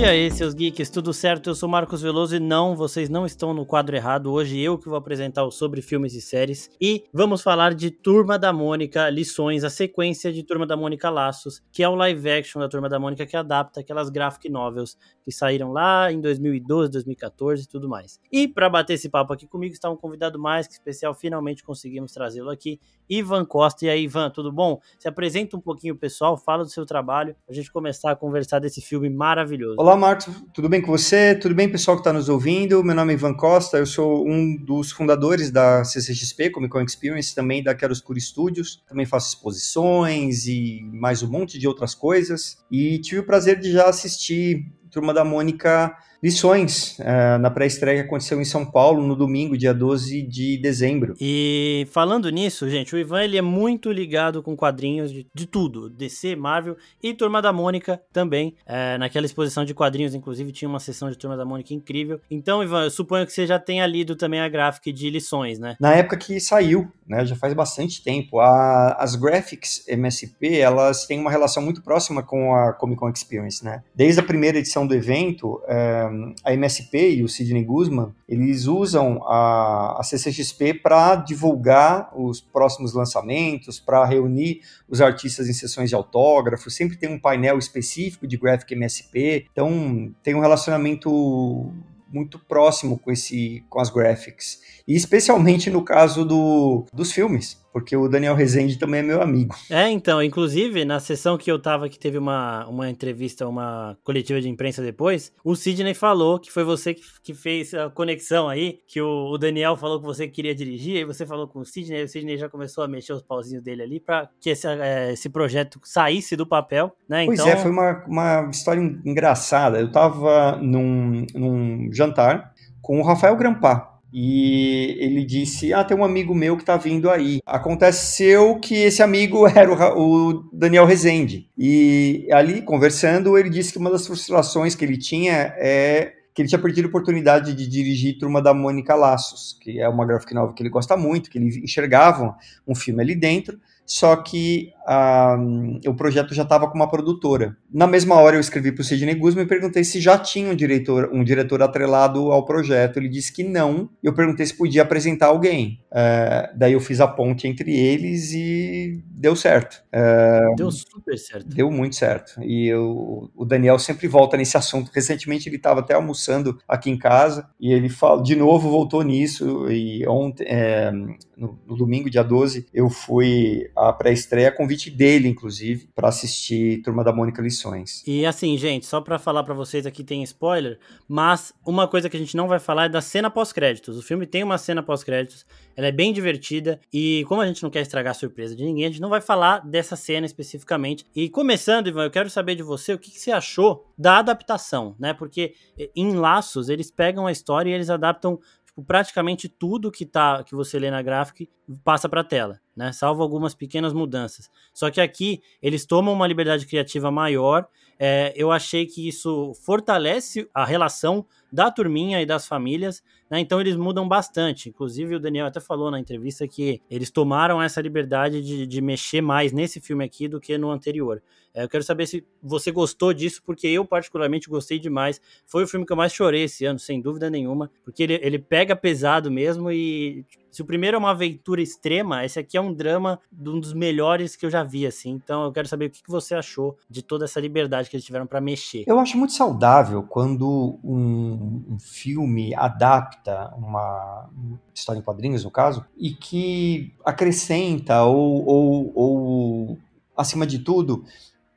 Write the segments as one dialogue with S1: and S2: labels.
S1: E aí, seus geeks, tudo certo? Eu sou Marcos Veloso e não, vocês não estão no quadro errado. Hoje eu que vou apresentar o sobre filmes e séries e vamos falar de Turma da Mônica Lições, a sequência de Turma da Mônica Laços, que é o live action da Turma da Mônica que adapta aquelas graphic novels que saíram lá em 2012, 2014 e tudo mais. E para bater esse papo aqui comigo está um convidado mais que especial, finalmente conseguimos trazê-lo aqui, Ivan Costa. E aí, Ivan, tudo bom? Se apresenta um pouquinho pessoal, fala do seu trabalho, a gente começar a conversar desse filme maravilhoso.
S2: Olá, Marcos, tudo bem com você? Tudo bem, pessoal que está nos ouvindo? Meu nome é Ivan Costa, eu sou um dos fundadores da CCXP, Comic Con Experience, também da Chiaroscuro Studios. Também faço exposições e mais um monte de outras coisas. E tive o prazer de já assistir Turma da Mônica lições uh, na pré-estreia que aconteceu em São Paulo no domingo, dia 12 de dezembro.
S1: E falando nisso, gente, o Ivan ele é muito ligado com quadrinhos de, de tudo, DC, Marvel e Turma da Mônica também. É, naquela exposição de quadrinhos, inclusive, tinha uma sessão de Turma da Mônica incrível. Então, Ivan, eu suponho que você já tenha lido também a gráfica de lições, né?
S2: Na época que saiu, né, já faz bastante tempo. A, as graphics MSP, elas têm uma relação muito próxima com a Comic Con Experience, né? Desde a primeira edição do evento, é, a MSP e o Sidney Guzman, eles usam a, a CCXP para divulgar os próximos lançamentos, para reunir os artistas em sessões de autógrafos, sempre tem um painel específico de Graphic MSP, então tem um relacionamento muito próximo com esse com as graphics e especialmente no caso do, dos filmes porque o Daniel Rezende também é meu amigo.
S1: É, então, inclusive, na sessão que eu tava, que teve uma, uma entrevista, uma coletiva de imprensa depois, o Sidney falou que foi você que, que fez a conexão aí, que o, o, Daniel falou que você queria dirigir, aí você falou com o Sidney, e o Sidney já começou a mexer os pauzinhos dele ali para que esse, é, esse projeto saísse do papel, né?
S2: Pois
S1: então...
S2: é, foi uma, uma história engraçada. Eu tava num, num jantar com o Rafael Grampá, e ele disse: Ah, tem um amigo meu que tá vindo aí. Aconteceu que esse amigo era o, o, Daniel Rezende. E ali, conversando, ele disse que uma das frustrações que ele tinha é que ele tinha perdido a oportunidade de dirigir Turma da Mônica Laços, que é uma graphic novel que ele gosta muito, que ele enxergava um filme ali dentro, só que um, o projeto já estava com uma produtora. Na mesma hora eu escrevi para o Sidney Guzman e perguntei se já tinha um diretor, um diretor atrelado ao projeto. Ele disse que não. Eu perguntei se podia apresentar alguém. Uh, daí eu fiz a ponte entre eles e deu certo.
S1: Uh, deu super certo.
S2: Deu muito certo. E eu, o Daniel sempre volta nesse assunto. Recentemente ele estava até almoçando aqui em casa e ele fala, de novo voltou nisso. E ontem, é, no, no domingo, dia 12, eu fui à pré-estreia convite dele, inclusive, para assistir Turma da Mônica Lições.
S1: E assim, gente, só para falar para vocês aqui tem spoiler, mas uma coisa que a gente não vai falar é da cena pós-créditos. O filme tem uma cena pós-créditos, ela é bem divertida e como a gente não quer estragar a surpresa de ninguém, a gente não vai falar dessa cena especificamente. E começando, Ivan, eu quero saber de você o que, que você achou da adaptação, né? Porque eh, em Laços eles pegam a história e eles adaptam tipo, praticamente tudo que tá que você lê na gráfica passa para a tela, né? Salvo algumas pequenas mudanças. Só que aqui eles tomam uma liberdade criativa maior. É, eu achei que isso fortalece a relação da turminha e das famílias, né? Então eles mudam bastante. Inclusive o Daniel até falou na entrevista que eles tomaram essa liberdade de, de mexer mais nesse filme aqui do que no anterior. É, eu quero saber se você gostou disso, porque eu particularmente gostei demais. Foi o filme que eu mais chorei esse ano, sem dúvida nenhuma, porque ele, ele pega pesado mesmo e se o primeiro é uma aventura extrema, esse aqui é um drama de um dos melhores que eu já vi, assim. Então eu quero saber o que você achou de toda essa liberdade que eles tiveram para mexer.
S2: Eu acho muito saudável quando um, um filme adapta uma história em quadrinhos, no caso, e que acrescenta ou, ou, ou acima de tudo,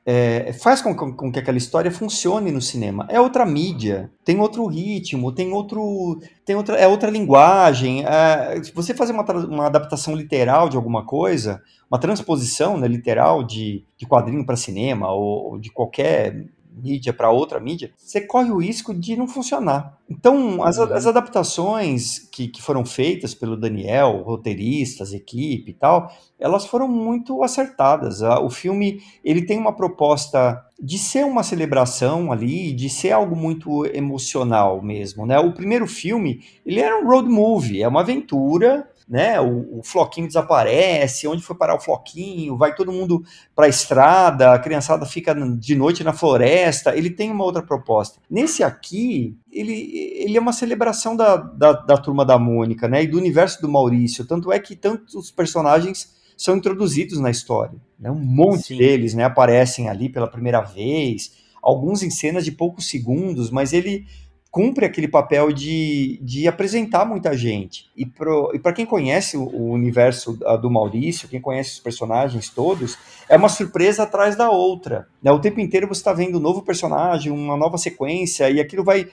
S2: é, faz com, com, com, que aquela história funcione no cinema. É outra mídia, tem outro ritmo, tem outro, tem outra, é outra linguagem. É, você fazer uma, uma adaptação literal de alguma coisa, uma transposição né, literal de, de quadrinho para cinema ou, ou de qualquer mídia para outra mídia, você corre o risco de não funcionar. Então, as, uhum. as adaptações que, que, foram feitas pelo Daniel, roteiristas, equipe e tal, elas foram muito acertadas. O filme ele tem uma proposta de ser uma celebração ali, de ser algo muito emocional mesmo, né? O primeiro filme ele era um road movie, é uma aventura né? O, o, floquinho desaparece, onde foi parar o floquinho? Vai todo mundo para a estrada, a criançada fica de noite na floresta. Ele tem uma outra proposta. Nesse aqui, ele, ele é uma celebração da, da, da turma da Mônica, né? E do universo do Maurício. Tanto é que tantos personagens são introduzidos na história. Né? Um monte Sim. deles né, aparecem ali pela primeira vez, alguns em cenas de poucos segundos, mas ele cumpre aquele papel de, de apresentar muita gente. E para quem conhece o, o universo do Maurício, quem conhece os personagens todos, é uma surpresa atrás da outra. Né? O tempo inteiro você está vendo um novo personagem, uma nova sequência, e aquilo vai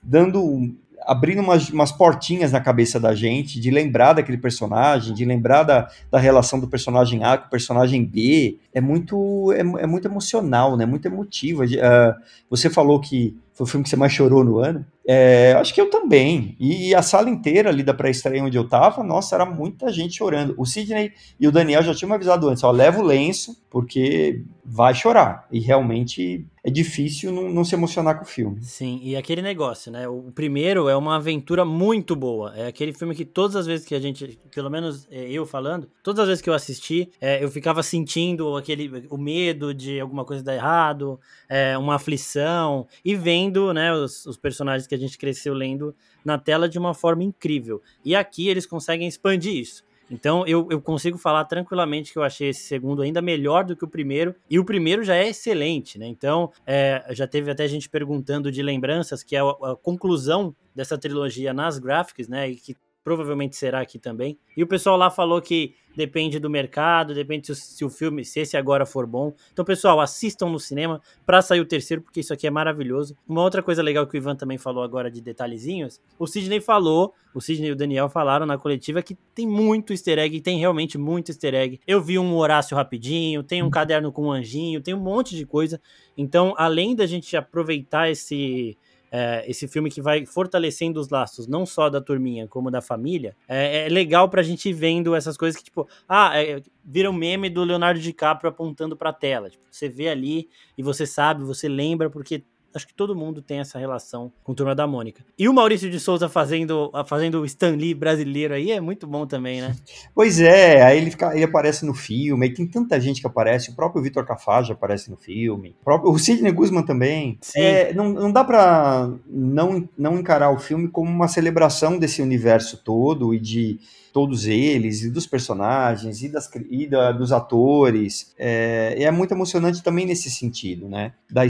S2: dando abrindo umas, umas, portinhas na cabeça da gente, de lembrar daquele personagem, de lembrar da, da relação do personagem A com o personagem B. É muito, é, é muito emocional, né? Muito emotivo. Uh, você falou que foi o filme que você mais chorou no ano. É, acho que eu também. E a sala inteira ali da pré-estreia onde eu tava, nossa, era muita gente chorando. O Sidney e o Daniel já tinham avisado antes, ó, leva o lenço, porque vai chorar. E realmente é difícil não, não, se emocionar com o filme.
S1: Sim, e aquele negócio, né? O primeiro é uma aventura muito boa. É aquele filme que todas as vezes que a gente, pelo menos é, eu falando, todas as vezes que eu assisti, é, eu ficava sentindo aquele o medo de alguma coisa dar errado, é, uma aflição, e vendo né, os, os personagens que a gente cresceu lendo na tela de uma forma incrível. E aqui eles conseguem expandir isso. Então eu, eu consigo falar tranquilamente que eu achei esse segundo ainda melhor do que o primeiro, e o primeiro já é excelente, né? Então é, já teve até gente perguntando de lembranças, que é a, a conclusão dessa trilogia nas gráficas, né? E que provavelmente será aqui também. E o pessoal lá falou que depende do mercado, depende se, se, o filme, se esse agora for bom. Então, pessoal, assistam no cinema para sair o terceiro, porque isso aqui é maravilhoso. Uma outra coisa legal que o Ivan também falou agora de detalhezinhos, o Sidney falou, o Sidney e o Daniel falaram na coletiva que tem muito easter egg, tem realmente muito easter egg. Eu vi um Horácio rapidinho, tem um caderno com um anjinho, tem um monte de coisa. Então, além da gente aproveitar esse é, esse filme que vai fortalecendo os laços, não só da turminha, como da família, é, é legal pra gente vendo essas coisas que, tipo, ah, é, vira um meme do Leonardo DiCaprio apontando pra tela. Tipo, você vê ali e você sabe, você lembra, porque Acho que todo mundo tem essa relação com Turma da Mônica. E o Maurício de Souza fazendo, fazendo o Stan Lee brasileiro aí é muito bom também, né?
S2: Pois é, aí ele, fica, ele aparece no filme, aí tem tanta gente que aparece, o próprio Vitor Cafage aparece no filme, o, próprio, o Sidney Guzman também. É, não, não dá pra não, não encarar o filme como uma celebração desse universo todo e de todos eles, e dos personagens, e, das, e da, dos atores. É, é muito emocionante também nesse sentido, né? Da,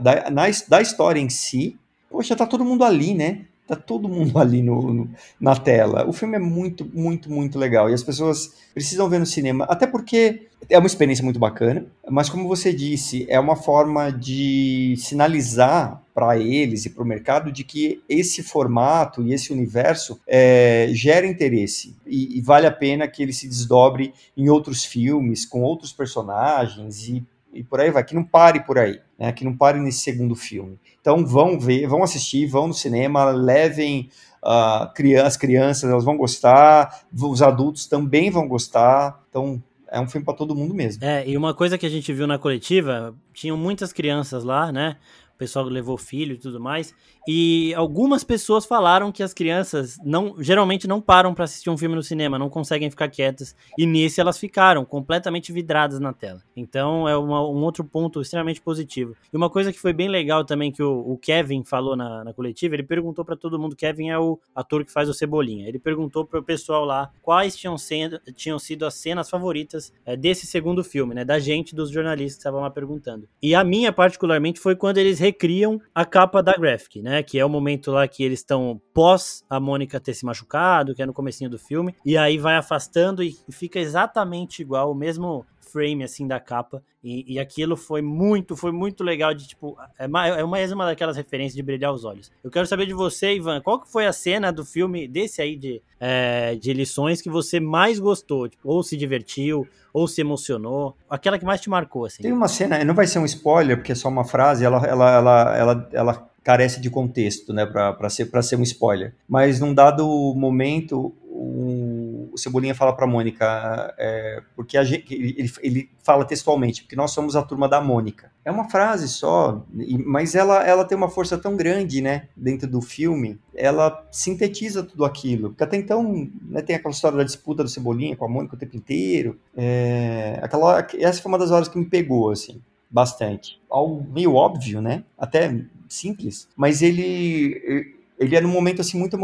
S2: da, na, da história em si, poxa, tá todo mundo ali, né? Tá todo mundo ali no, no, na tela. O filme é muito, muito, muito legal. E as pessoas precisam ver no cinema. Até porque é uma experiência muito bacana. Mas, como você disse, é uma forma de sinalizar para eles e para o mercado de que esse formato e esse universo é, gera interesse. E, e vale a pena que ele se desdobre em outros filmes, com outros personagens e e por aí vai, que não pare por aí, né? Que não pare nesse segundo filme. Então vão ver, vão assistir, vão no cinema, levem uh, criança, as crianças, elas vão gostar, os adultos também vão gostar. Então é um filme para todo mundo mesmo.
S1: É, e uma coisa que a gente viu na coletiva, tinham muitas crianças lá, né? O pessoal levou filho e tudo mais. E algumas pessoas falaram que as crianças não, geralmente não param para assistir um filme no cinema, não conseguem ficar quietas. E nesse elas ficaram completamente vidradas na tela. Então é uma, um outro ponto extremamente positivo. E uma coisa que foi bem legal também que o, o Kevin falou na, na coletiva, ele perguntou para todo mundo. Kevin é o ator que faz o Cebolinha. Ele perguntou para o pessoal lá quais tinham, sendo, tinham sido as cenas favoritas é, desse segundo filme, né? Da gente, dos jornalistas que estavam lá perguntando. E a minha particularmente foi quando eles recriam a capa da Graphic, né? Né? Que é o momento lá que eles estão pós a Mônica ter se machucado, que é no comecinho do filme, e aí vai afastando e fica exatamente igual, o mesmo frame assim da capa. E, e, aquilo foi muito foi muito legal de tipo é mais é mais uma daquelas referências de brilhar os olhos. Eu quero saber de você Ivan qual que foi a cena do filme desse aí de, é, de lições que você mais gostou? Tipo, ou se divertiu ou se emocionou? Aquela que mais te marcou assim.
S2: Tem uma cena não vai ser um spoiler porque é só uma frase ela ela ela ela, ela carece de contexto, né, para ser, ser um spoiler. Mas num dado momento, um, o Cebolinha fala para Mônica, é, porque a gente, ele, ele fala textualmente, porque nós somos a turma da Mônica. É uma frase só, mas ela, ela tem uma força tão grande, né, dentro do filme, ela sintetiza tudo aquilo. Porque até então, né, tem aquela história da disputa do Cebolinha com a Mônica o tempo inteiro. É, aquela, essa foi uma das horas que me pegou, assim, bastante. Algo meio óbvio, né, até simples, mas ele ele é num momento assim muito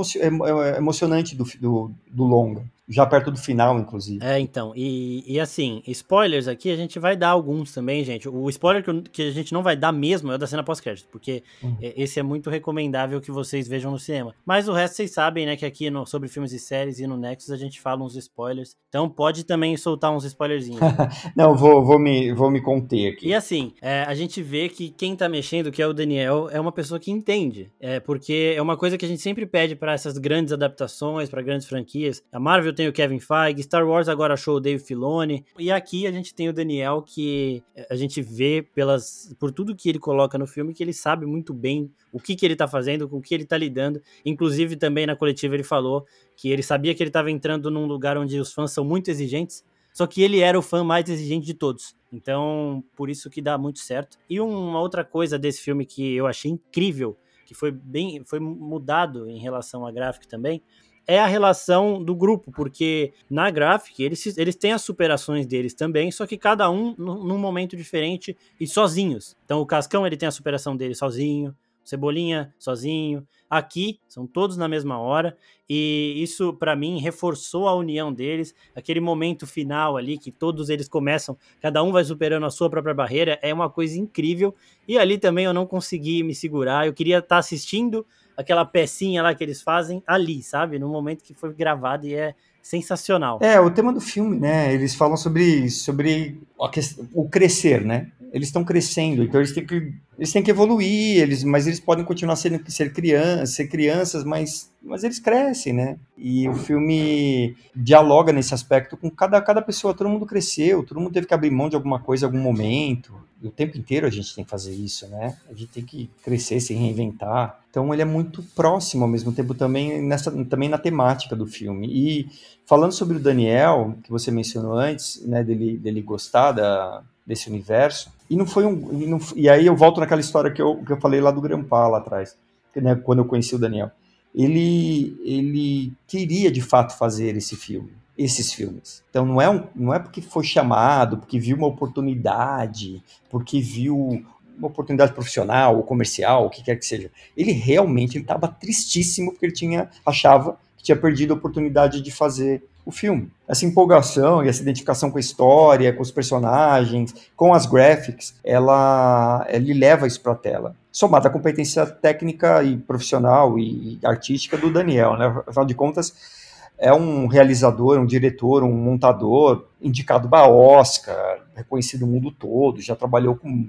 S2: emocionante do, do, do longa já perto do final, inclusive.
S1: É, então, e, e assim, spoilers aqui a gente vai dar alguns também, gente. O spoiler que, que a gente não vai dar mesmo é o da cena pós-crédito, porque uhum. esse é muito recomendável que vocês vejam no cinema. Mas o resto vocês sabem, né, que aqui no, sobre filmes e séries e no Nexus a gente fala uns spoilers. Então pode também soltar uns spoilerzinhos.
S2: não, vou, vou, me, vou me conter aqui.
S1: E assim, é, a gente vê que quem tá mexendo, que é o Daniel, é uma pessoa que entende. É, porque é uma coisa que a gente sempre pede para essas grandes adaptações, para grandes franquias. A Marvel tem o Kevin Feige, Star Wars agora achou o Dave Filoni, e aqui a gente tem o Daniel que a gente vê pelas por tudo que ele coloca no filme que ele sabe muito bem o que, que ele tá fazendo, com o que ele tá lidando. Inclusive também na coletiva ele falou que ele sabia que ele estava entrando num lugar onde os fãs são muito exigentes, só que ele era o fã mais exigente de todos. Então, por isso que dá muito certo. E uma outra coisa desse filme que eu achei incrível, que foi bem foi mudado em relação à gráfica também, é a relação do grupo, porque na Graphic eles, eles têm as superações deles também, só que cada um num momento diferente e sozinhos. Então o Cascão ele tem a superação dele sozinho, Cebolinha sozinho. Aqui são todos na mesma hora e isso para mim reforçou a união deles. Aquele momento final ali que todos eles começam, cada um vai superando a sua própria barreira, é uma coisa incrível. E ali também eu não consegui me segurar. Eu queria estar tá assistindo aquela pecinha lá que eles fazem ali, sabe? No momento que foi gravado e é sensacional.
S2: É, o tema do filme, né? Eles falam sobre, sobre o crescer, né? Eles estão crescendo, então eles têm que eles têm que evoluir, eles, mas eles podem continuar sendo ser crianças, ser crianças, mas, mas eles crescem, né? E o filme dialoga nesse aspecto com cada, cada pessoa, todo mundo cresceu, todo mundo teve que abrir mão de alguma coisa em algum momento. E o tempo inteiro a gente tem que fazer isso, né? A gente tem que crescer, se reinventar. Então ele é muito próximo ao mesmo tempo também nessa também na temática do filme. E falando sobre o Daniel, que você mencionou antes, né, dele, dele gostar da, desse universo, e não foi um. E, não, e, aí eu volto naquela história que eu, que eu falei lá do Grampá lá atrás, né, quando eu conheci o Daniel. Ele, ele queria de fato fazer esse filme, esses filmes. Então não é, um, não é porque foi chamado, porque viu uma oportunidade, porque viu uma oportunidade profissional ou comercial, o que quer que seja. Ele realmente estava tristíssimo porque ele tinha achava que tinha perdido a oportunidade de fazer o filme. Essa empolgação e essa identificação com a história, com os personagens, com as graphics, ela, ele leva isso para a tela. Somada à competência técnica e profissional e artística do Daniel, né? Afinal de contas, é um realizador, um diretor, um montador indicado para Oscar, reconhecido no mundo todo, já trabalhou com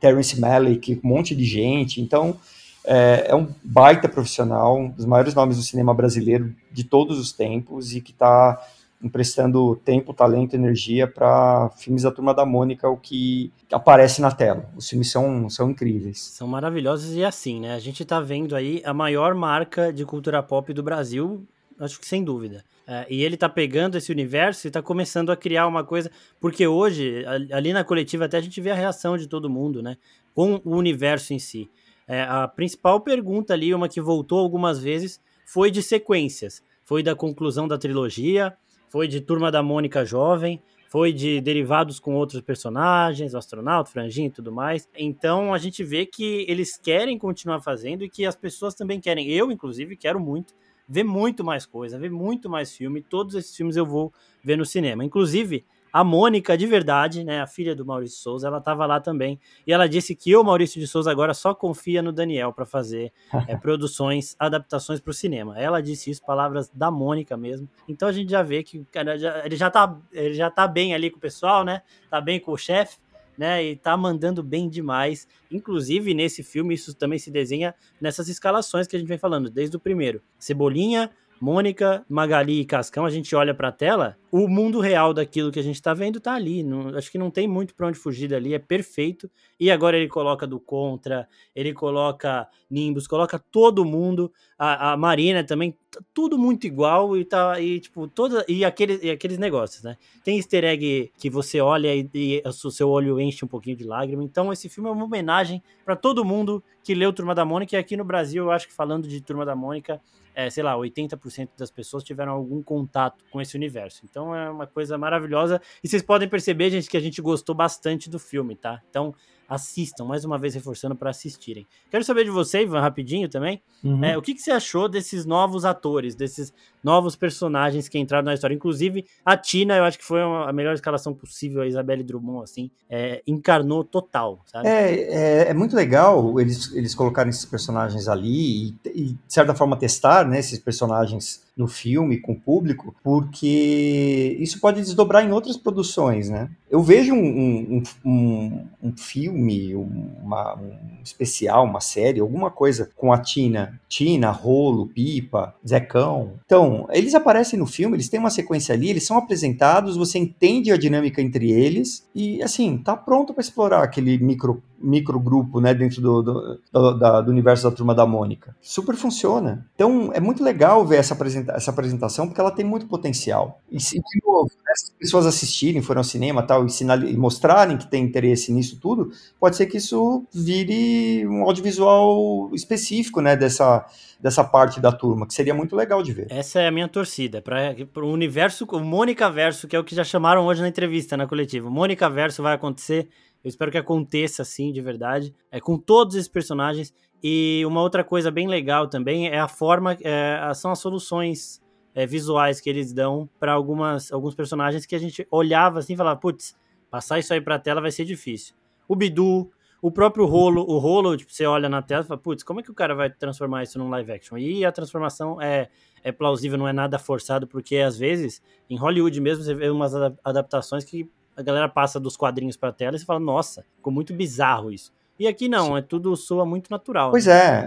S2: Terence Malick, um monte de gente. Então, é, é, um baita profissional, um dos maiores nomes do cinema brasileiro de todos os tempos e que está emprestando tempo, talento, energia para filmes da Turma da Mônica, o que aparece na tela. Os filmes são, são incríveis.
S1: São maravilhosos e assim, né? A gente está vendo aí a maior marca de cultura pop do Brasil, acho que sem dúvida. É, e ele está pegando esse universo e está começando a criar uma coisa, porque hoje, ali na coletiva, até a gente vê a reação de todo mundo, né? Com o universo em si. É, a principal pergunta ali, uma que voltou algumas vezes, foi de sequências. Foi da conclusão da trilogia, foi de Turma da Mônica Jovem, foi de derivados com outros personagens, o astronauta, franjinho e tudo mais. Então a gente vê que eles querem continuar fazendo e que as pessoas também querem. Eu, inclusive, quero muito ver muito mais coisa, ver muito mais filme. Todos esses filmes eu vou ver no cinema. Inclusive, a Mônica, de verdade, né, a filha do Maurício Souza, ela estava lá também. E ela disse que o Maurício de Souza agora só confia no Daniel para fazer é, produções, adaptações para o cinema. Ela disse isso, palavras da Mônica mesmo. Então a gente já vê que cara, já, ele, já tá, ele já tá bem ali com o pessoal, né? Tá bem com o chefe. Né, e tá mandando bem demais. Inclusive, nesse filme, isso também se desenha nessas escalações que a gente vem falando, desde o primeiro. Cebolinha, Mônica, Magali e Cascão, a gente olha para a tela, o mundo real daquilo que a gente tá vendo tá ali. Não, acho que não tem muito para onde fugir dali, é perfeito. E agora ele coloca do Contra, ele coloca Nimbus, coloca todo mundo, a, a Marina também, tudo muito igual e tá e tipo toda e aqueles e aqueles negócios, né? Tem easter egg que você olha e, e o seu olho enche um pouquinho de lágrima. Então esse filme é uma homenagem para todo mundo que leu Turma da Mônica e aqui no Brasil, eu acho que falando de Turma da Mônica, é, sei lá, 80% das pessoas tiveram algum contato com esse universo. Então é uma coisa maravilhosa. E vocês podem perceber, gente, que a gente gostou bastante do filme, tá? Então assistam, mais uma vez reforçando para assistirem. Quero saber de você, Ivan, rapidinho também. Uhum. É, o que, que, você achou desses novos atores, desses novos personagens que entraram na história? Inclusive, a Tina, eu acho que foi a melhor escalação possível, a Isabelle Drummond, assim, é, encarnou total, sabe?
S2: É, é, é, muito legal eles, eles colocarem esses personagens ali e, e, de certa forma, testar né, esses personagens no filme, com o público, porque isso pode desdobrar em outras produções, né? Eu vejo um, um, um, um filme, uma, um especial, uma série, alguma coisa com a Tina, Tina, Rolo, Pipa, Zecão. Então, eles aparecem no filme, eles têm uma sequência ali, eles são apresentados, você entende a dinâmica entre eles e, assim, tá pronto para explorar aquele micro microgrupo, né, dentro do, do, do, da, do, universo da Turma da Mônica. Super funciona. Então, é muito legal ver essa, apresenta essa apresentação, porque ela tem muito potencial. E, se, de novo, né, pessoas assistirem, foram ao cinema tal, e, e mostrarem que tem interesse nisso tudo, pode ser que isso vire um audiovisual específico, né, dessa, dessa parte da turma, que seria muito legal de ver.
S1: Essa é a minha torcida, para o universo, o Mônica Verso, que é o que já chamaram hoje na entrevista, na coletiva. Mônica Verso vai acontecer eu espero que aconteça assim, de verdade, é, com todos esses personagens. E uma outra coisa bem legal também é a forma, é, são as soluções é, visuais que eles dão para algumas alguns personagens que a gente olhava assim e falava, putz, passar isso aí para a tela vai ser difícil. O Bidu, o próprio rolo, o rolo, tipo, você olha na tela e fala, putz, como é que o cara vai transformar isso num live action? E a transformação é, é plausível, não é nada forçado, porque às vezes, em Hollywood mesmo, você vê umas adaptações que a galera passa dos quadrinhos pra tela e você fala, nossa, ficou muito bizarro isso. E aqui não, Sim. é tudo soa muito natural.
S2: Pois né?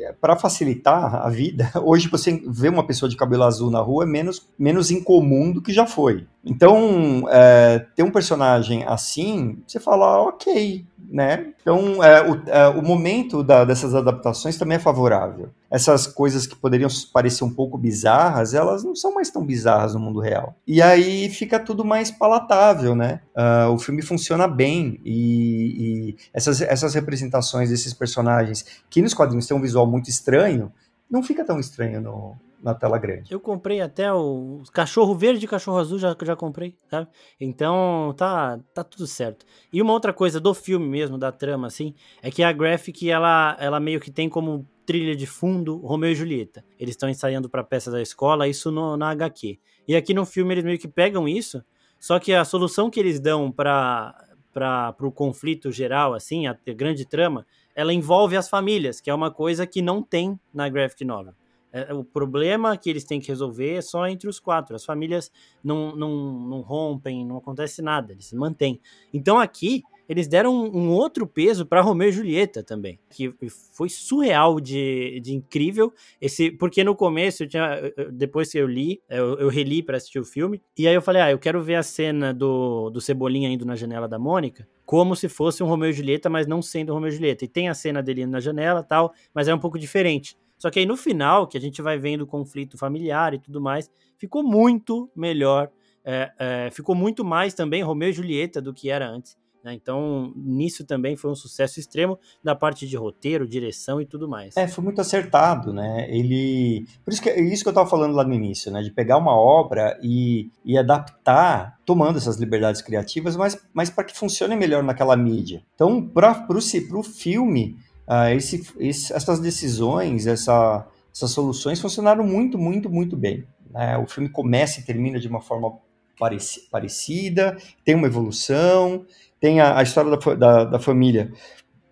S2: é, para facilitar a vida, hoje você vê uma pessoa de cabelo azul na rua é menos, menos incomum do que já foi. Então, é, ter um personagem assim, você fala, ok, né? Então, é, o, é, o, momento da, dessas adaptações também é favorável. Essas coisas que poderiam parecer um pouco bizarras, elas não são mais tão bizarras no mundo real. E aí fica tudo mais palatável, né? Uh, o filme funciona bem e, e essas, essas representações desses personagens que nos quadrinhos têm um visual muito estranho, não fica tão estranho no, na tela grande.
S1: Eu comprei até o cachorro verde e cachorro azul, já, já comprei, sabe? Então tá, tá tudo certo. E uma outra coisa do filme mesmo, da trama, assim, é que a Graphic, ela, ela meio que tem como trilha de fundo Romeu e Julieta. Eles estão ensaiando para peça da escola, isso no, na HQ. E aqui no filme eles meio que pegam isso, só que a solução que eles dão para para o conflito geral, assim, a, a grande trama, ela envolve as famílias, que é uma coisa que não tem na graphic novel. É, o problema que eles têm que resolver é só entre os quatro. As famílias não, não, não rompem, não acontece nada, eles se mantêm. Então aqui eles deram um, um outro peso para Romeu e Julieta também, que foi surreal de, de incrível. Esse, porque no começo, eu tinha, depois que eu li, eu, eu reli para assistir o filme, e aí eu falei, ah, eu quero ver a cena do, do Cebolinha indo na janela da Mônica, como se fosse um Romeu e Julieta, mas não sendo Romeu e Julieta. E tem a cena dele indo na janela tal, mas é um pouco diferente. Só que aí no final, que a gente vai vendo o conflito familiar e tudo mais, ficou muito melhor. É, é, ficou muito mais também Romeu e Julieta do que era antes. Né? Então, nisso também foi um sucesso extremo da parte de roteiro, direção e tudo mais.
S2: É, foi muito acertado, né? Ele. Por isso que isso que eu estava falando lá no início, né? De pegar uma obra e, e adaptar, tomando essas liberdades criativas, mas, mas para que funcione melhor naquela mídia. Então, para o filme uh, esse, esse, essas decisões, essa, essas soluções funcionaram muito, muito, muito bem. Né? O filme começa e termina de uma forma pareci, parecida, tem uma evolução, tem a, a história da, da, da, família,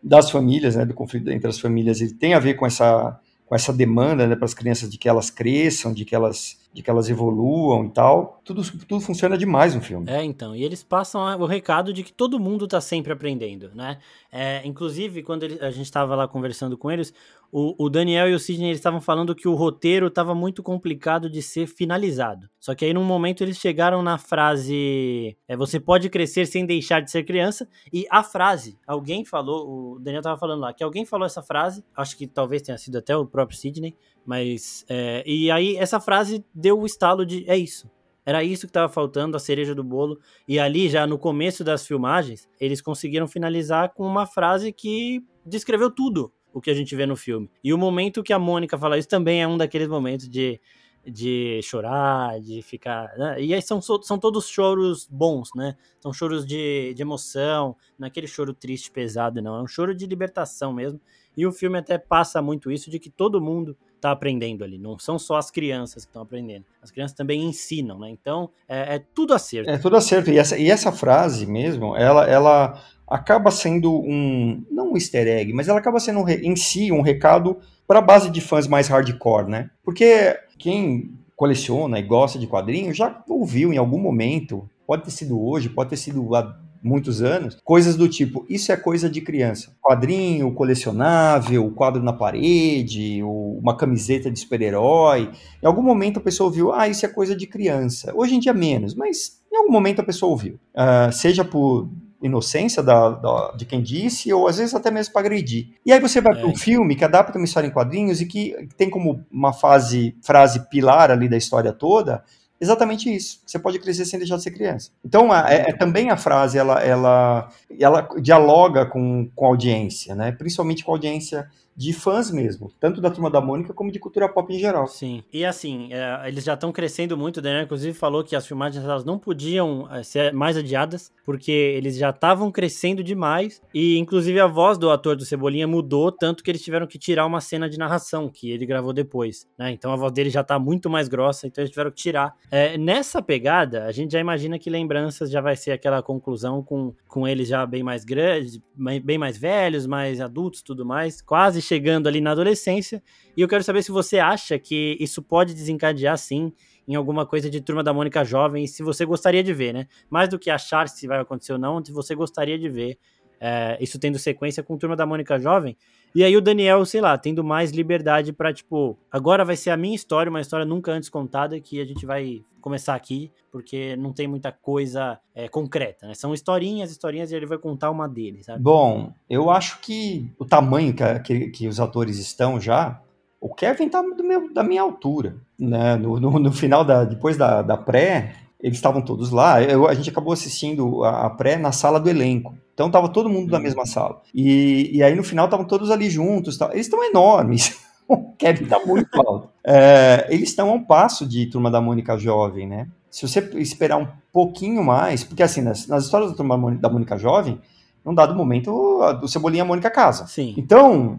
S2: das famílias, né, do conflito entre as famílias, ele tem a ver com essa, com essa demanda né, para as crianças de que elas cresçam, de que elas de que elas evoluam e tal. Tudo, tudo funciona demais no filme.
S1: É, então. E eles passam o recado de que todo mundo tá sempre aprendendo, né? É, inclusive, quando ele, a gente estava lá conversando com eles, o, o Daniel e o Sidney estavam falando que o roteiro estava muito complicado de ser finalizado. Só que aí, num momento, eles chegaram na frase: é, Você pode crescer sem deixar de ser criança. E a frase, alguém falou, o Daniel estava falando lá, que alguém falou essa frase, acho que talvez tenha sido até o próprio Sidney, mas. É, e aí, essa frase deu o estalo de: É isso. Era isso que estava faltando, a cereja do bolo. E ali, já no começo das filmagens, eles conseguiram finalizar com uma frase que descreveu tudo o que a gente vê no filme. E o momento que a Mônica fala isso também é um daqueles momentos de, de chorar, de ficar. Né? E aí são, são todos choros bons, né? São choros de, de emoção, não é aquele choro triste, pesado, não. É um choro de libertação mesmo. E o filme até passa muito isso de que todo mundo está aprendendo ali. Não são só as crianças que estão aprendendo. As crianças também ensinam, né? Então, é, é, tudo acerto.
S2: É tudo acerto. E essa, e essa frase mesmo, ela, ela acaba sendo um. Não um easter egg, mas ela acaba sendo um, em si um recado para a base de fãs mais hardcore, né? Porque quem coleciona e gosta de quadrinhos já ouviu em algum momento, pode ter sido hoje, pode ter sido há muitos anos, coisas do tipo, isso é coisa de criança. Quadrinho, colecionável, quadro na parede, uma camiseta de super-herói. Em algum momento a pessoa ouviu, ah, isso é coisa de criança. Hoje em dia menos, mas em algum momento a pessoa ouviu. Uh, seja por inocência da, da, de quem disse, ou às vezes até mesmo para agredir. E aí você vai é. para um filme que adapta uma história em quadrinhos e que tem como uma fase, frase pilar ali da história toda, exatamente isso. Você pode crescer sem deixar de ser criança. Então, é, é, também a frase, ela, ela, ela dialoga com, com a audiência, né? Principalmente com a audiência de fãs mesmo, tanto da Turma da Mônica como de cultura pop em geral.
S1: Sim, e assim, é, eles já estão crescendo muito, o Daniel inclusive falou que as filmagens elas não podiam é, ser mais adiadas, porque eles já estavam crescendo demais, e inclusive a voz do ator do Cebolinha mudou, tanto que eles tiveram que tirar uma cena de narração, que ele gravou depois, né, então a voz dele já tá muito mais grossa, então eles tiveram que tirar. É, nessa pegada, a gente já imagina que Lembranças já vai ser aquela conclusão com, com eles já bem mais grandes, bem mais velhos, mais adultos tudo mais, quase chegando ali na adolescência. E eu quero saber se você acha que isso pode desencadear, sim, em alguma coisa de Turma da Mônica jovem, se você gostaria de ver, né? Mais do que achar se vai acontecer ou não, se você gostaria de ver é, isso tendo sequência com Turma da Mônica jovem. E aí o Daniel, sei lá, tendo mais liberdade para tipo, agora vai ser a minha história, uma história nunca antes contada, que a gente vai começar aqui, porque não tem muita coisa é, concreta, né? São historinhas, historinhas, e ele vai contar uma deles, sabe?
S2: Bom, eu acho que o tamanho que, que, que os atores estão já, o Kevin tá do meu, da minha altura, né? No, no, no final da, depois da, da pré, eles estavam todos lá. Eu, a gente acabou assistindo a, a, pré na sala do elenco. Então tava todo mundo na uhum. mesma sala. E, e aí no final estavam todos ali juntos. Tá? Eles estão enormes. o Kevin tá muito alto. É, eles estão a um passo de Turma da Mônica Jovem, né? Se você esperar um pouquinho mais, porque assim, nas, nas histórias da Turma da Mônica Jovem, num dado momento, o Cebolinha e a Mônica casa.
S1: Sim.
S2: Então,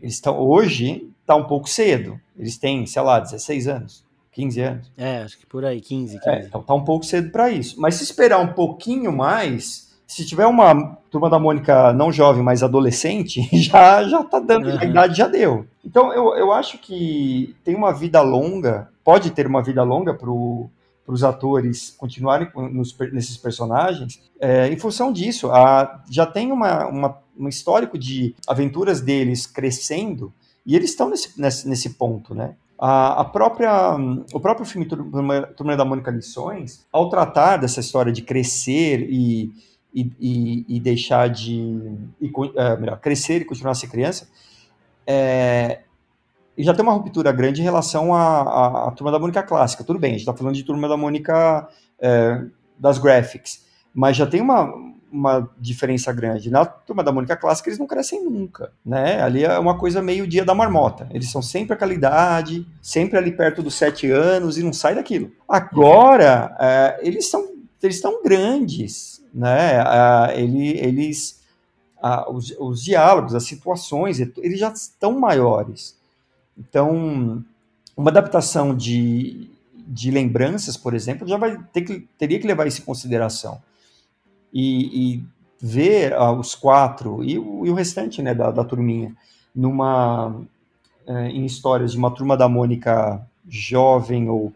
S2: eles estão hoje tá um pouco cedo. Eles têm, sei lá, 16 anos. 15 anos.
S1: É, acho que por aí, 15, 15.
S2: É, então tá um pouco cedo para isso. Mas se esperar um pouquinho mais, se tiver uma turma da Mônica não jovem, mas adolescente, já já tá dando, uhum. a idade já deu. Então eu, eu acho que tem uma vida longa, pode ter uma vida longa pro para os atores continuarem nos, nesses personagens, é, em função disso, a, já tem uma, uma, um histórico de aventuras deles crescendo e eles estão nesse, nesse, nesse ponto, né? A, a própria, o próprio filme Turma da Mônica Lições, ao tratar dessa história de crescer e, e, e, e deixar de. E, é, melhor, crescer e continuar a ser criança, é, e já tem uma ruptura grande em relação à, à, à Turma da Mônica clássica. Tudo bem, a gente está falando de Turma da Mônica é, das graphics, mas já tem uma, uma diferença grande. Na turma da Mônica Clássica, eles não crescem nunca, né? Ali é uma coisa meio dia da marmota. Eles são sempre aquela idade, sempre ali perto dos sete anos e não sai daquilo. Agora, é, eles são eles estão grandes, né? Ele, eles, os, os diálogos, as situações, eles já estão maiores. Então, uma adaptação de, de lembranças, por exemplo, já vai ter que, teria que levar isso em consideração e, e ver uh, os quatro e o, e o restante né, da, da turminha numa é, em histórias de uma turma da Mônica jovem ou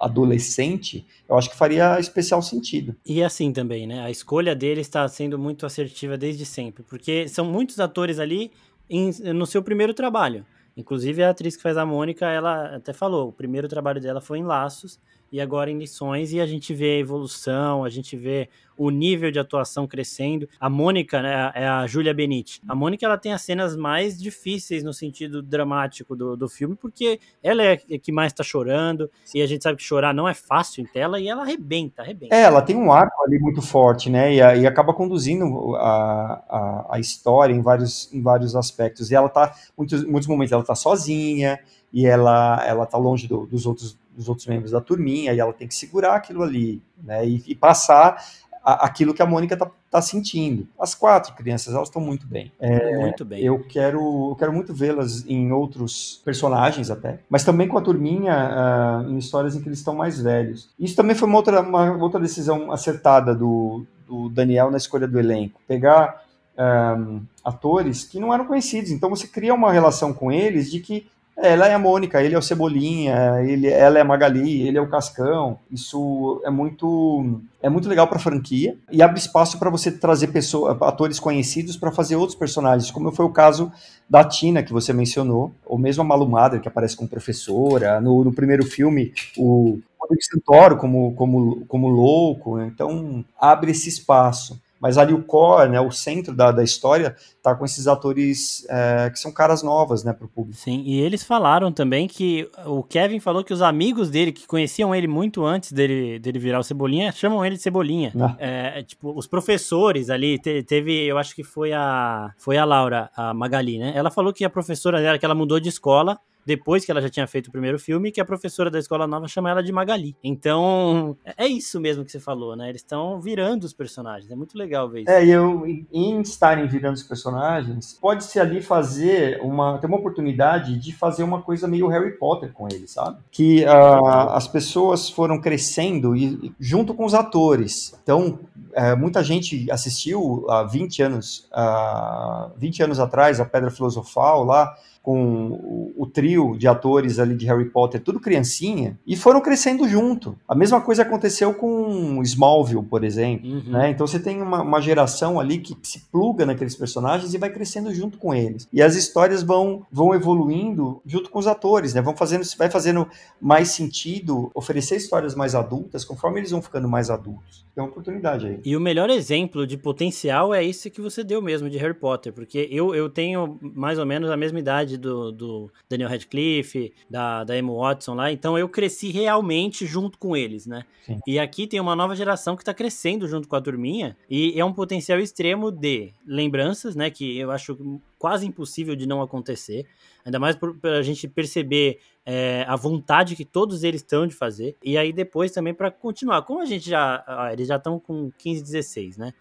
S2: adolescente, eu acho que faria especial sentido.
S1: E assim também, né? A escolha dele está sendo muito assertiva desde sempre, porque são muitos atores ali em, no seu primeiro trabalho. Inclusive a atriz que faz a Mônica, ela até falou, o primeiro trabalho dela foi em Laços e agora em Lições e a gente vê a evolução, a gente vê o nível de atuação crescendo. A Mônica, né, é a Júlia Benite. A Mônica, ela tem as cenas mais difíceis no sentido dramático do, do filme, porque ela é que mais tá chorando, e a gente sabe que chorar não é fácil em tela, e ela arrebenta, arrebenta.
S2: É, ela tem um arco ali muito forte, né, e, e acaba conduzindo a, a, a, história em vários, em vários aspectos. E ela tá, muitos, muitos momentos, ela tá sozinha, e ela, ela tá longe do, dos outros dos outros membros da turminha, e ela tem que segurar aquilo ali, né, e, e passar a, aquilo que a Mônica está tá sentindo. As quatro crianças, elas estão muito bem.
S1: É, muito bem.
S2: Eu quero, eu quero muito vê-las em outros personagens até, mas também com a turminha uh, em histórias em que eles estão mais velhos. Isso também foi uma outra, uma outra decisão acertada do, do Daniel na escolha do elenco. Pegar um, ah, atores que não eram conhecidos, então você cria uma relação com eles de que ela é a Mônica, ele é o Cebolinha, ele, ela é a Magali, ele é o Cascão. Isso é muito é muito legal para a franquia e abre espaço para você trazer pessoas, atores conhecidos para fazer outros personagens, como foi o caso da Tina que você mencionou, ou mesmo a Malu Madre que aparece como professora no, no primeiro filme, o Rodrigo Santoro como como como louco. Então abre esse espaço mas ali o core, né, o centro da, da história, tá com esses atores é, que são caras novas, né, pro público.
S1: Sim, e eles falaram também que o Kevin falou que os amigos dele, que conheciam ele muito antes dele, dele virar o Cebolinha, chamam ele de Cebolinha. Ah. É, tipo, os professores ali, te, teve, eu acho que foi a, foi a Laura, a Magali, né, ela falou que a professora dela, que ela mudou de escola, depois que ela já tinha feito o primeiro filme, que a professora da escola nova chama ela de Magali. Então, é isso mesmo que você falou, né? Eles estão virando os personagens. É muito legal ver isso.
S2: É, e eu, em estarem virando os personagens, pode-se ali fazer uma. ter uma oportunidade de fazer uma coisa meio Harry Potter com eles, sabe? Que uh, as pessoas foram crescendo e, junto com os atores. Então, é, muita gente assistiu há 20 anos, uh, 20 anos atrás, a Pedra Filosofal lá com o, trio de atores ali de Harry Potter, tudo criancinha, e foram crescendo junto. A mesma coisa aconteceu com Smallville, por exemplo. Uhum. Né? Então você tem uma, uma, geração ali que se pluga naqueles personagens e vai crescendo junto com eles. E as histórias vão, vão evoluindo junto com os atores, né? Vão fazendo, vai fazendo mais sentido oferecer histórias mais adultas conforme eles vão ficando mais adultos. Tem uma oportunidade aí.
S1: E o melhor exemplo de potencial é esse que você deu mesmo de Harry Potter, porque eu, eu tenho mais ou menos a mesma idade do, do Daniel Radcliffe, da, da Emma Watson lá, então eu cresci realmente junto com eles, né? Sim. E aqui tem uma nova geração que tá crescendo junto com a turminha, e é um potencial extremo de lembranças, né? Que eu acho quase impossível de não acontecer. Ainda mais para a gente perceber é, a vontade que todos eles estão de fazer. E aí depois também para continuar. Como a gente já. Eles já estão com 15, 16, né?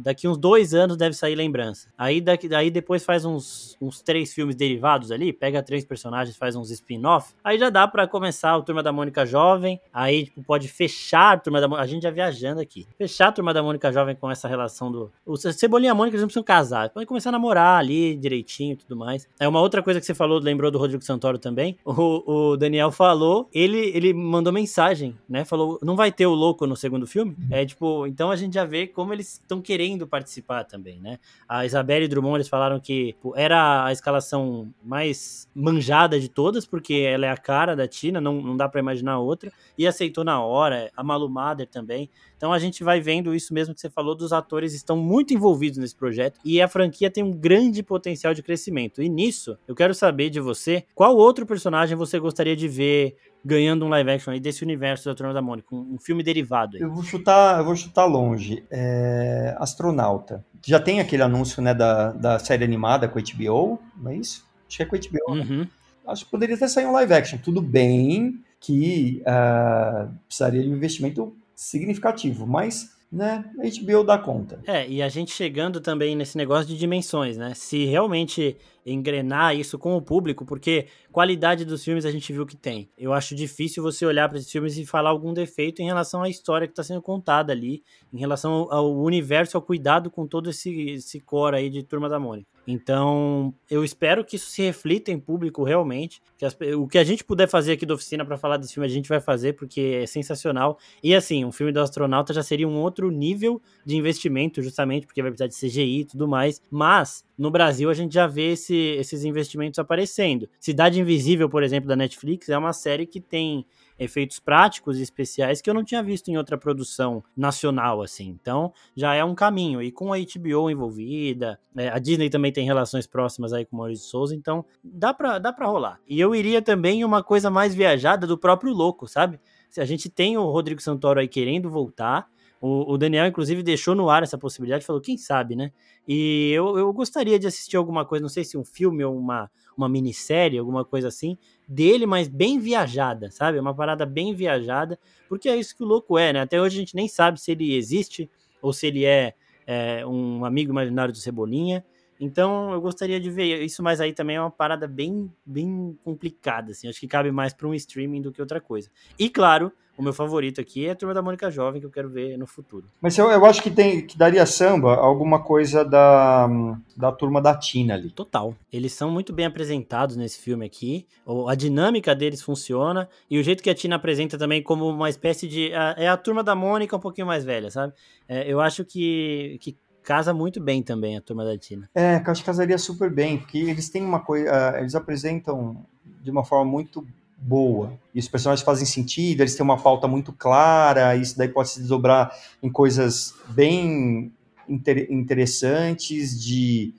S1: Daqui uns dois anos deve sair lembrança. Aí daqui, daí depois faz uns, uns três filmes derivados ali, pega três personagens, faz uns spin-off. Aí já dá para começar o Turma da Mônica Jovem. Aí tipo, pode fechar a Turma da Mônica. A gente já viajando aqui. Fechar a Turma da Mônica Jovem com essa relação do. O Cebolinha e a Mônica eles não precisam casar. Podem começar a namorar ali direitinho e tudo mais. É uma outra coisa que você falou, lembrou do Rodrigo Santoro também. O, o Daniel falou, ele, ele mandou mensagem, né? Falou, não vai ter o louco no segundo filme? Uhum. É tipo, então a gente já vê como eles estão querendo participar também, né? A Isabelle Drummond, eles falaram que pô, era a escalação mais manjada de todas, porque ela é a cara da Tina, não, não dá para imaginar outra, e aceitou na hora, a Malu Mader também. Então a gente vai vendo isso mesmo que você falou, dos atores estão muito envolvidos nesse projeto e a franquia tem um grande potencial de crescimento. E nisso, eu quero saber de você, qual outro personagem você gostaria de ver ganhando um live action aí desse universo da Turma da Mônica, um, filme derivado aí.
S2: Eu vou chutar, eu vou chutar longe. É... Astronauta. Já tem aquele anúncio, né, da, da série animada com a HBO, não é isso? Acho que é com a HBO. Né? Uhum. Né? Acho que poderia até sair um live action. Tudo bem que uh, precisaria de um investimento significativo, mas né, a HBO dá conta.
S1: É, e a gente chegando também nesse negócio de dimensões, né? Se realmente engrenar isso com o público, porque qualidade dos filmes a gente viu que tem. Eu acho difícil você olhar para esses filmes e falar algum defeito em relação à história que está sendo contada ali, em relação ao universo, ao cuidado com todo esse, esse core aí de Turma da Mônica. Então, eu espero que isso se reflita em público realmente. Que as, o que a gente puder fazer aqui da oficina para falar desse filme, a gente vai fazer, porque é sensacional. E assim, um filme do astronauta já seria um outro nível de investimento, justamente porque vai precisar de CGI e tudo mais. Mas, no Brasil, a gente já vê esse, esses investimentos aparecendo. Cidade Invisível, por exemplo, da Netflix, é uma série que tem efeitos práticos e especiais que eu não tinha visto em outra produção nacional, assim. Então, já é um caminho. E com a HBO envolvida, é, a Disney também tem relações próximas aí com o Maurício Souza, então dá pra, dá pra rolar. E eu iria também uma coisa mais viajada do próprio Louco, sabe? Se a gente tem o Rodrigo Santoro aí querendo voltar, o, o, Daniel, inclusive, deixou no ar essa possibilidade, falou, quem sabe, né? E eu, eu gostaria de assistir alguma coisa, não sei se um filme ou uma, uma minissérie, alguma coisa assim, dele, mas bem viajada, sabe? Uma parada bem viajada, porque é isso que o louco é, né? Até hoje a gente nem sabe se ele existe ou se ele é, é um amigo imaginário do Cebolinha. Então eu gostaria de ver isso, mas aí também é uma parada bem, bem complicada, assim. Acho que cabe mais para um streaming do que outra coisa. E claro, o meu favorito aqui é a Turma da Mônica Jovem, que eu quero ver no futuro.
S2: Mas eu, eu acho que tem que daria samba alguma coisa da, da Turma da Tina ali.
S1: Total. Eles são muito bem apresentados nesse filme aqui. A dinâmica deles funciona e o jeito que a Tina apresenta também como uma espécie de é a Turma da Mônica um pouquinho mais velha, sabe? É, eu acho que, que casa muito bem também a turma da Tina.
S2: É, eu acho que casaria super bem, porque eles têm uma coisa, uh, eles apresentam de uma forma muito boa. E os personagens fazem sentido, eles têm uma pauta muito clara, isso daí pode se desdobrar em coisas bem inter interessantes de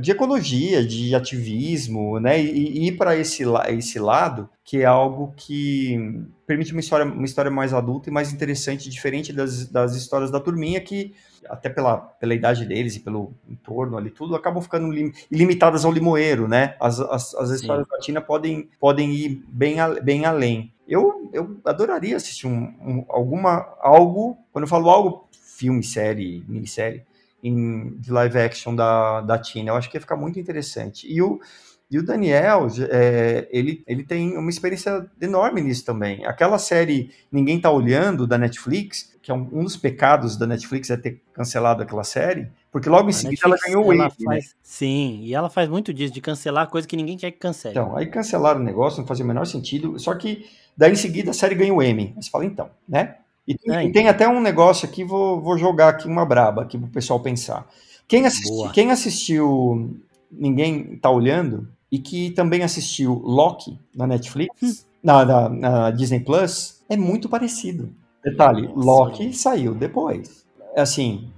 S2: de ecologia, de ativismo, né, e, e ir para esse, esse lado, que é algo que permite uma história, uma história mais adulta e mais interessante, diferente das, das histórias da turminha, que até pela, pela idade deles e pelo entorno ali, tudo, acabam ficando lim, limitadas ao limoeiro, né? As, as, as histórias da Tina podem, podem ir bem, a, bem além. Eu, eu adoraria assistir um, um, alguma, algo, quando eu falo algo, filme, série, minissérie, em, de live action da, da Tina. Eu acho que ia ficar muito interessante. E o, e o Daniel, é, ele, ele tem uma experiência enorme nisso também. Aquela série Ninguém Tá Olhando, da Netflix, que é um, um dos pecados da Netflix é ter cancelado aquela série, porque logo em seguida ela ganhou o Emmy.
S1: Né? Sim, e ela faz muito disso, de cancelar coisa que ninguém quer que cancele.
S2: Então, aí cancelaram o negócio, não fazia o menor sentido, só que daí em seguida a série ganhou o. Aí você fala, então, né? E, é, e tem até um negócio aqui, vou, vou jogar aqui uma braba aqui pro pessoal pensar. Quem, assisti, quem assistiu Ninguém Tá Olhando e que também assistiu Loki na Netflix, hum. na, na, na, Disney Plus, é muito parecido. Detalhe, Loki saiu depois. Assim,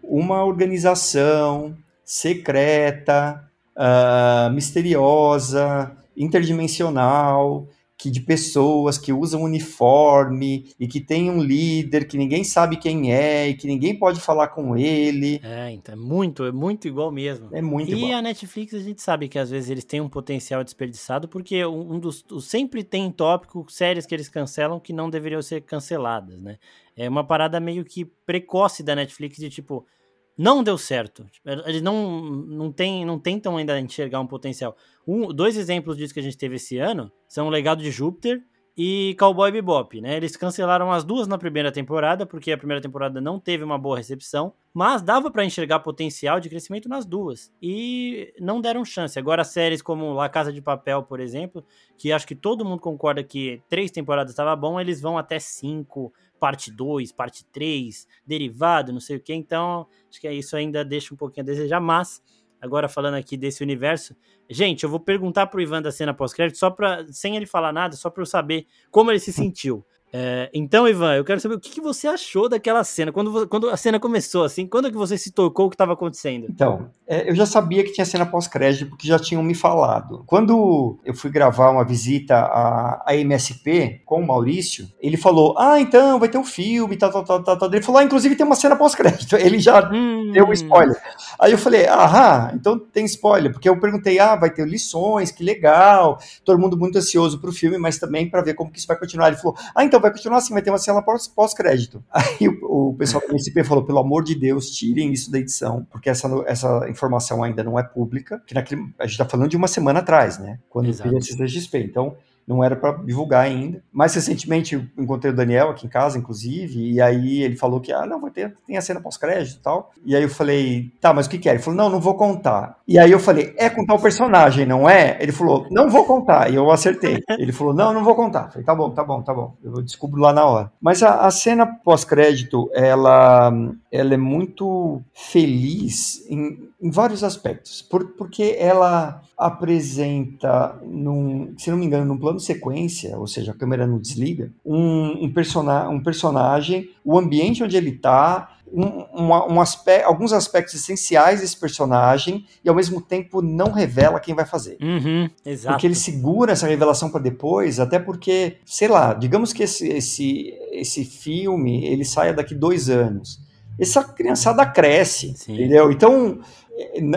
S2: uma organização secreta, uh, misteriosa, interdimensional, que de pessoas que usam uniforme e que tem um líder que ninguém sabe quem é e que ninguém pode falar com ele.
S1: É, então é muito, é muito igual mesmo.
S2: É muito e
S1: igual. E a Netflix a gente sabe que às vezes eles têm um potencial desperdiçado porque um dos sempre tem tópico séries que eles cancelam que não deveriam ser canceladas, né? É uma parada meio que precoce da Netflix de tipo, não deu certo. Eles não, não, tem, não tentam ainda enxergar um potencial. Um, dois exemplos disso que a gente teve esse ano são o Legado de Júpiter e Cowboy Bebop, né? Eles cancelaram as duas na primeira temporada, porque a primeira temporada não teve uma boa recepção, mas dava para enxergar potencial de crescimento nas duas e não deram chance. Agora séries como La Casa de Papel, por exemplo, que acho que todo mundo concorda que três temporadas estava bom, eles vão até cinco, parte 2, parte 3, derivado, não sei o que. Então, acho que isso ainda deixa um pouquinho a desejar, mas agora falando aqui desse universo, gente, eu vou perguntar pro Ivan da cena pós-crédito só para sem ele falar nada, só para eu saber como ele se sentiu. É, então, Ivan, eu quero saber o que, que, você achou daquela cena, quando, quando a cena começou, assim, quando é que você se tocou o que estava acontecendo?
S2: Então, é, eu já sabia que tinha cena pós-crédito, porque já tinham me falado. Quando eu fui gravar uma visita à, à MSP com o Maurício, ele falou, ah, então, vai ter um filme, tal, tal, tal, tal, tal. Ele falou, ah, inclusive tem uma cena pós-crédito. Ele já hum. deu um spoiler. Aí eu falei, aham, então tem spoiler, porque eu perguntei, ah, vai ter lições, que legal, todo mundo muito ansioso pro filme, mas também para ver como que isso vai continuar. Ele falou, ah, então vai continuar assim, vai ter uma cena pós-crédito. Aí o, o pessoal do MCP falou, pelo amor de Deus, tirem isso da edição, porque essa, essa informação ainda não é pública, que naquele, a gente tá falando de uma semana atrás, né? Quando Exato. teve a CCXP. Então, não era para divulgar ainda. Mais recentemente eu encontrei o Daniel aqui em casa, inclusive, e aí ele falou que, ah, não, vai ter, tem a cena pós-crédito e tal. E aí eu falei, tá, mas o que que é? Ele falou, não, não vou contar. E aí eu falei, é contar o personagem, não é? Ele falou, não vou contar. E eu acertei. Ele falou, não, não vou contar. Eu falei, tá bom, tá bom, tá bom. Eu descubro lá na hora. Mas a, a cena pós-crédito, ela, ela é muito feliz em, em vários aspectos. Por, porque ela apresenta, num, se não me engano, num plano sequência, ou seja, a câmera não desliga, um, um, persona, um personagem, o ambiente onde ele está, um, um, aspecto, alguns aspectos essenciais desse personagem e ao mesmo tempo não revela quem vai fazer.
S1: Uhum, exato.
S2: Porque ele segura essa revelação para depois, até porque, sei lá, digamos que esse, esse, esse filme ele saia daqui dois anos. Essa criançada cresce, Sim. entendeu? Então,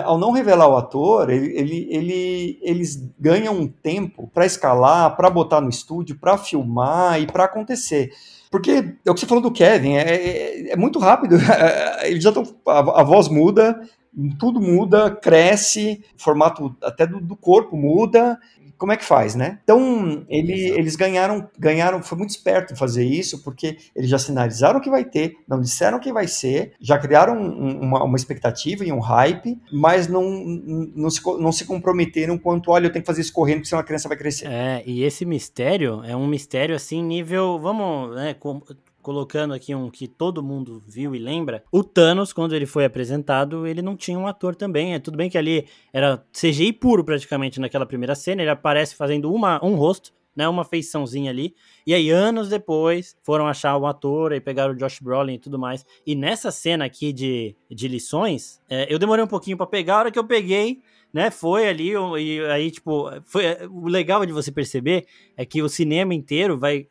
S2: ao não revelar o ator, ele, ele, ele eles ganham um tempo para escalar, para botar no estúdio, para filmar e para acontecer. Porque é o que você falou do Kevin, é, é, é muito rápido. Eles já. A, a, voz muda, tudo muda, cresce, o formato até do, do corpo muda, como é que faz, né? Então, ele, eles ganharam, ganharam, foi muito esperto fazer isso, porque eles já sinalizaram que vai ter, não disseram que vai ser, já criaram um, uma, uma, expectativa e um hype, mas não, não, se, não se comprometeram quanto, olha, eu tenho que fazer isso correndo, porque senão a criança vai crescer.
S1: É, e esse mistério é um mistério, assim, nível, vamos, né, colocando aqui um que todo mundo viu e lembra, o Thanos, quando ele foi apresentado, ele não tinha um ator também. É tudo bem que ali era CGI puro praticamente naquela primeira cena, ele aparece fazendo uma, um rosto, né, uma feiçãozinha ali. E aí, anos depois, foram achar o ator e pegaram o Josh Brolin e tudo mais. E nessa cena aqui de, de lições, é, eu demorei um pouquinho para pegar. A hora que eu peguei, né, foi ali, e aí, tipo, foi, o legal de você perceber é que o cinema inteiro vai,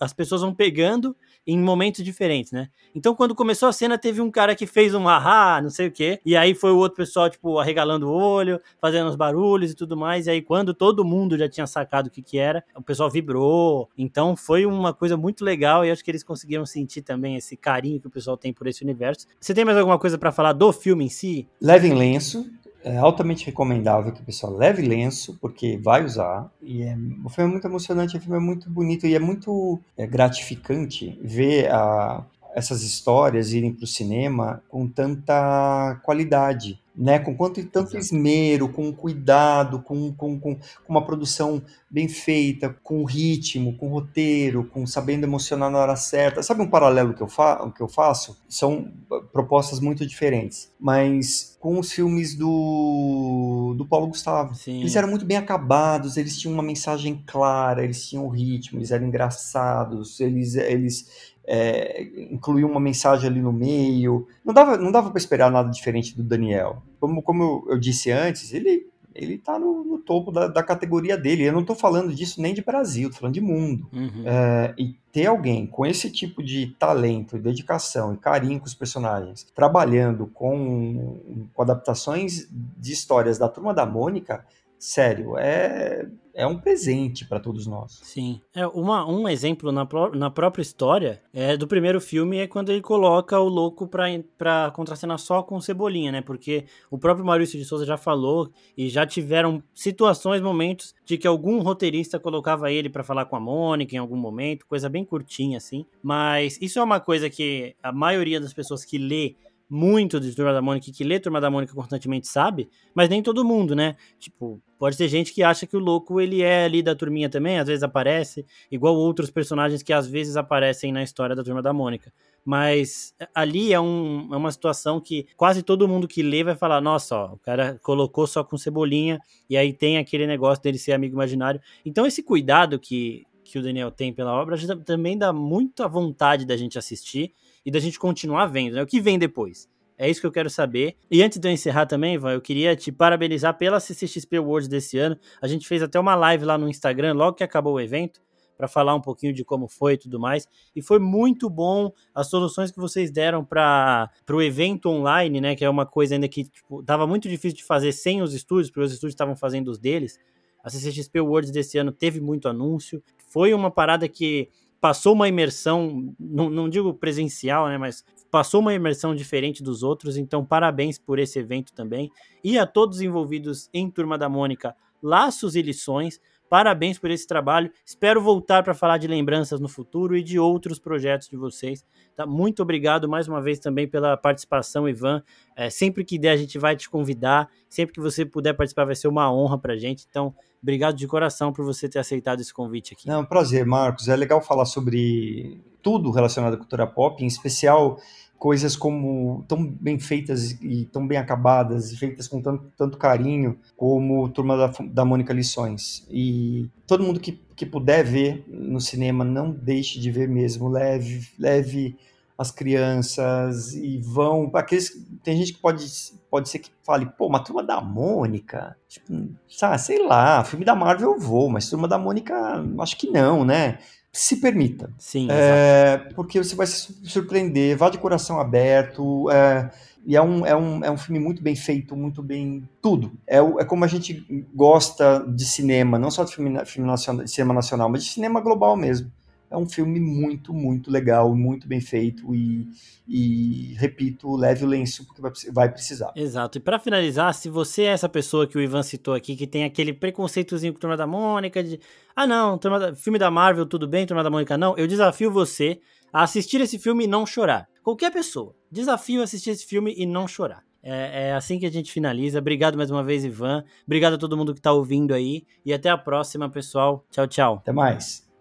S1: as pessoas vão pegando em momentos diferentes, né? Então, quando começou a cena, teve um cara que fez um ahá, não sei o quê, e aí foi o outro pessoal, tipo, arregalando o olho, fazendo os barulhos e tudo mais, e aí quando todo mundo já tinha sacado o que que era, o pessoal vibrou, então foi uma coisa muito legal e acho que eles conseguiram sentir também esse carinho que o pessoal tem por esse universo. Você tem mais alguma coisa para falar do filme em si?
S2: Leve em lenço, é altamente recomendável que o pessoal leve lenço, porque vai usar. E é, o filme é muito emocionante, o filme é muito bonito e é muito é, gratificante ver a, essas histórias irem para o cinema com tanta qualidade né? Com quanto tanto esmero, com cuidado, com, com, com, uma produção bem feita, com ritmo, com roteiro, com sabendo emocionar na hora certa. Sabe um paralelo que eu, fa que eu faço? São ah, propostas muito diferentes, mas com os filmes do, do Paulo Gustavo. Sim. Eles eram muito bem acabados, eles tinham uma mensagem clara, eles tinham ritmo, eles eram engraçados, eles, eles é, incluir uma mensagem ali no meio. Não dava, não dava para esperar nada diferente do Daniel. Como, como eu, disse antes, ele ele está no, no, topo da, da, categoria dele. Eu não estou falando disso nem de Brasil, estou falando de mundo. Uhum. É, e ter alguém com esse tipo de talento, dedicação e carinho com os personagens, trabalhando com, com adaptações de histórias da Turma da Mônica, sério, é, é um presente para todos nós.
S1: Sim. É uma, um exemplo na, na própria história é do primeiro filme é quando ele coloca o louco para contracenar só com Cebolinha, né? Porque o próprio Maurício de Souza já falou e já tiveram situações, momentos de que algum roteirista colocava ele para falar com a Mônica em algum momento, coisa bem curtinha assim. Mas isso é uma coisa que a maioria das pessoas que lê muito de Turma da Mônica que lê Turma da Mônica constantemente sabe, mas nem todo mundo, né? Tipo, pode ter gente que acha que o louco ele é ali da turminha também, às vezes aparece, igual outros personagens que às vezes aparecem na história da Turma da Mônica. Mas ali é, um, é uma situação que quase todo mundo que lê vai falar: nossa, ó, o cara colocou só com cebolinha, e aí tem aquele negócio dele ser amigo imaginário. Então, esse cuidado que, que o Daniel tem pela obra também dá muita vontade da gente assistir e da gente continuar vendo, né? O que vem depois? É isso que eu quero saber. E antes de eu encerrar também, Ivan, eu queria te parabenizar pela CCXP Awards desse ano. A gente fez até uma live lá no Instagram, logo que acabou o evento, para falar um pouquinho de como foi e tudo mais. E foi muito bom as soluções que vocês deram para o evento online, né? Que é uma coisa ainda que tipo, muito difícil de fazer sem os estúdios, porque os estúdios estavam fazendo os deles. A CCXP Awards desse ano teve muito anúncio. Foi uma parada que passou uma imersão, não, não digo presencial, né, mas passou uma imersão diferente dos outros, então parabéns por esse evento também. E a todos envolvidos em Turma da Mônica, laços e lições. Parabéns por esse trabalho. Espero voltar para falar de lembranças no futuro e de outros projetos de vocês. Tá? Muito obrigado mais uma vez também pela participação, Ivan. É, sempre que der, a gente vai te convidar. Sempre que você puder participar, vai ser uma honra para a gente. Então, obrigado de coração por você ter aceitado esse convite aqui.
S2: Não, prazer, Marcos. É legal falar sobre tudo relacionado à cultura pop, em especial coisas como tão bem feitas e tão bem acabadas, feitas com tanto, tanto carinho, como Turma da, da Mônica Lições. E todo mundo que, que puder ver no cinema, não deixe de ver mesmo, leve, leve as crianças e vão. Aqueles, tem gente que pode, pode ser que fale, pô, uma turma da Mônica, tipo, sabe, sei lá, filme da Marvel eu vou, mas turma da Mônica, acho que não, né? Se permita.
S1: Sim.
S2: É, porque você vai se surpreender, vá de coração aberto. É, e é um, é, um, é um filme muito bem feito, muito bem. Tudo. É, é como a gente gosta de cinema, não só de filme, filme nacional, de cinema nacional, mas de cinema global mesmo é um filme muito, muito legal, muito bem feito e, e repito, leve o lenço porque vai, vai precisar.
S1: Exato. E para finalizar, se você é essa pessoa que o Ivan citou aqui, que tem aquele preconceitozinho com Turma da Mônica, de ah não, da, filme da Marvel tudo bem, Turma da Mônica não, eu desafio você a assistir esse filme e não chorar. Qualquer pessoa, desafio a assistir esse filme e não chorar. É, é, assim que a gente finaliza. Obrigado mais uma vez, Ivan. Obrigado a todo mundo que está ouvindo aí. E até a próxima, pessoal. Tchau, tchau.
S2: Até mais.